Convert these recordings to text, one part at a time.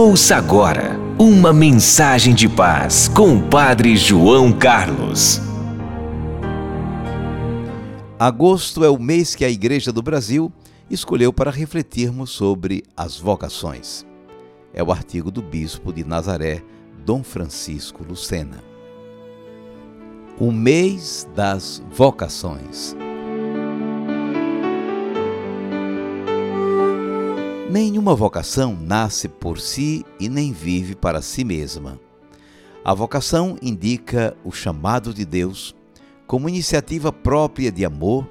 Ouça agora uma mensagem de paz com o Padre João Carlos. Agosto é o mês que a Igreja do Brasil escolheu para refletirmos sobre as vocações. É o artigo do bispo de Nazaré, Dom Francisco Lucena. O mês das vocações. Nenhuma vocação nasce por si e nem vive para si mesma. A vocação indica o chamado de Deus como iniciativa própria de amor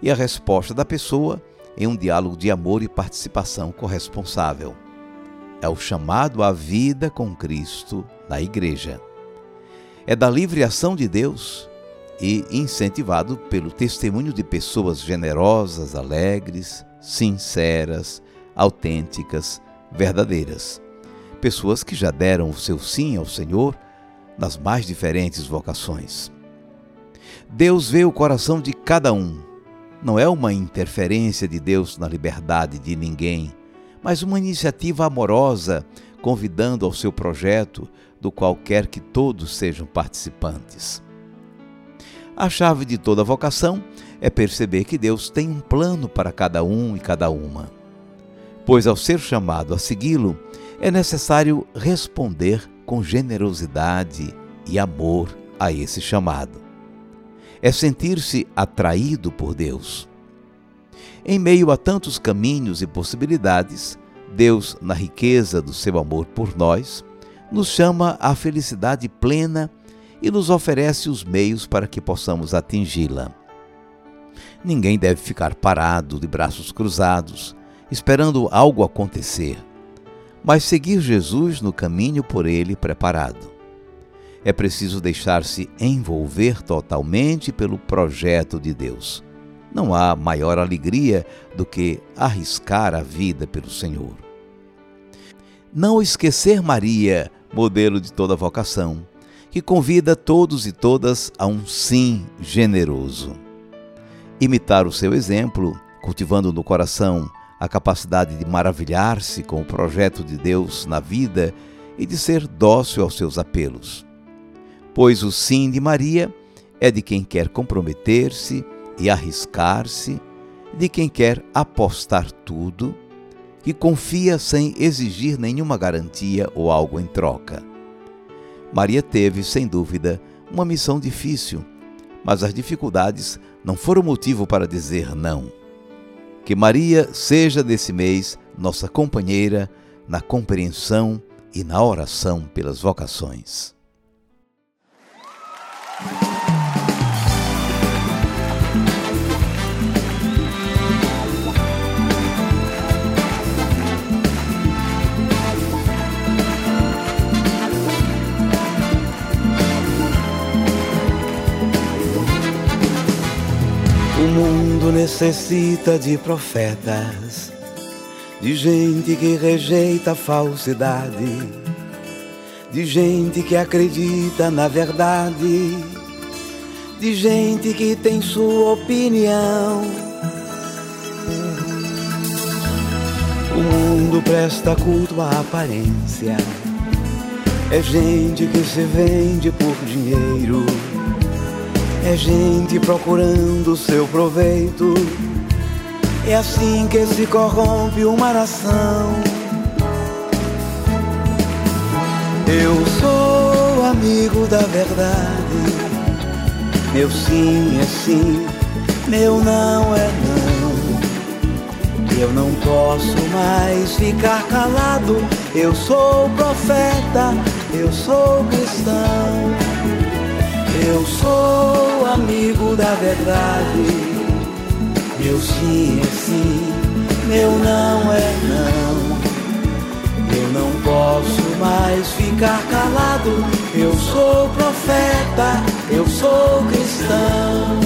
e a resposta da pessoa em um diálogo de amor e participação corresponsável. É o chamado à vida com Cristo na Igreja. É da livre ação de Deus e incentivado pelo testemunho de pessoas generosas, alegres, sinceras, autênticas, verdadeiras. Pessoas que já deram o seu sim ao Senhor nas mais diferentes vocações. Deus vê o coração de cada um. Não é uma interferência de Deus na liberdade de ninguém, mas uma iniciativa amorosa, convidando ao seu projeto, do qual quer que todos sejam participantes. A chave de toda vocação é perceber que Deus tem um plano para cada um e cada uma pois ao ser chamado a segui-lo, é necessário responder com generosidade e amor a esse chamado. É sentir-se atraído por Deus. Em meio a tantos caminhos e possibilidades, Deus, na riqueza do seu amor por nós, nos chama à felicidade plena e nos oferece os meios para que possamos atingi-la. Ninguém deve ficar parado, de braços cruzados, esperando algo acontecer, mas seguir Jesus no caminho por ele preparado. É preciso deixar-se envolver totalmente pelo projeto de Deus. Não há maior alegria do que arriscar a vida pelo Senhor. Não esquecer Maria, modelo de toda vocação, que convida todos e todas a um sim generoso. Imitar o seu exemplo, cultivando no coração a capacidade de maravilhar-se com o projeto de Deus na vida e de ser dócil aos seus apelos. Pois o sim de Maria é de quem quer comprometer-se e arriscar-se, de quem quer apostar tudo, que confia sem exigir nenhuma garantia ou algo em troca. Maria teve, sem dúvida, uma missão difícil, mas as dificuldades não foram motivo para dizer não. Que Maria seja desse mês nossa companheira na compreensão e na oração pelas vocações. Necessita de profetas, de gente que rejeita a falsidade, de gente que acredita na verdade, de gente que tem sua opinião. O mundo presta culto à aparência, é gente que se vende por dinheiro é gente procurando seu proveito. É assim que se corrompe uma nação. Eu sou amigo da verdade. Meu sim é sim, meu não é não. Eu não posso mais ficar calado. Eu sou profeta, eu sou cristão. Eu sou amigo da verdade. Meu sim é sim, meu não é não. Eu não posso mais ficar calado. Eu sou profeta, eu sou cristão.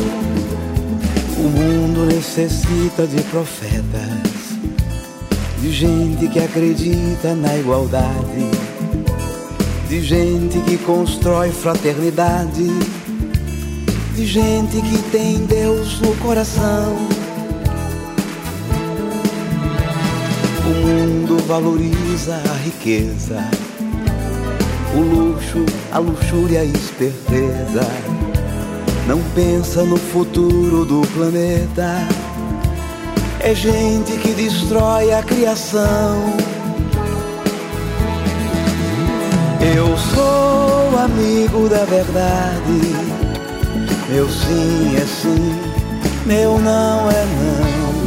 O mundo necessita de profetas, de gente que acredita na igualdade de gente que constrói fraternidade, de gente que tem Deus no coração. O mundo valoriza a riqueza, o luxo, a luxúria e a esperteza. Não pensa no futuro do planeta. É gente que destrói a criação. Eu sou amigo da verdade. Meu sim é sim, meu não é não.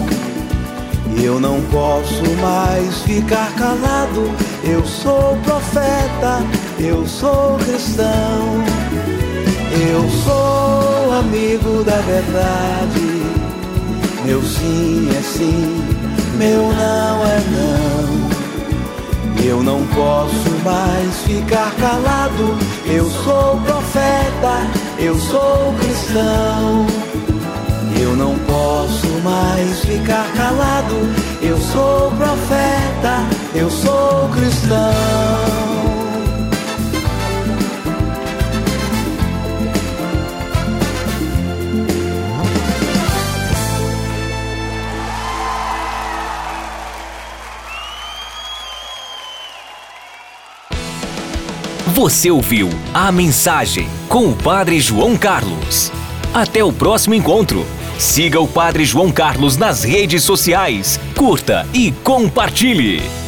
Eu não posso mais ficar calado. Eu sou profeta, eu sou cristão. Eu sou amigo da verdade. Meu sim é sim, meu não. Eu não posso mais ficar calado. Eu sou profeta, eu sou cristão. Eu não posso mais ficar calado. Eu sou profeta, eu sou cristão. Você ouviu a mensagem com o Padre João Carlos. Até o próximo encontro. Siga o Padre João Carlos nas redes sociais, curta e compartilhe.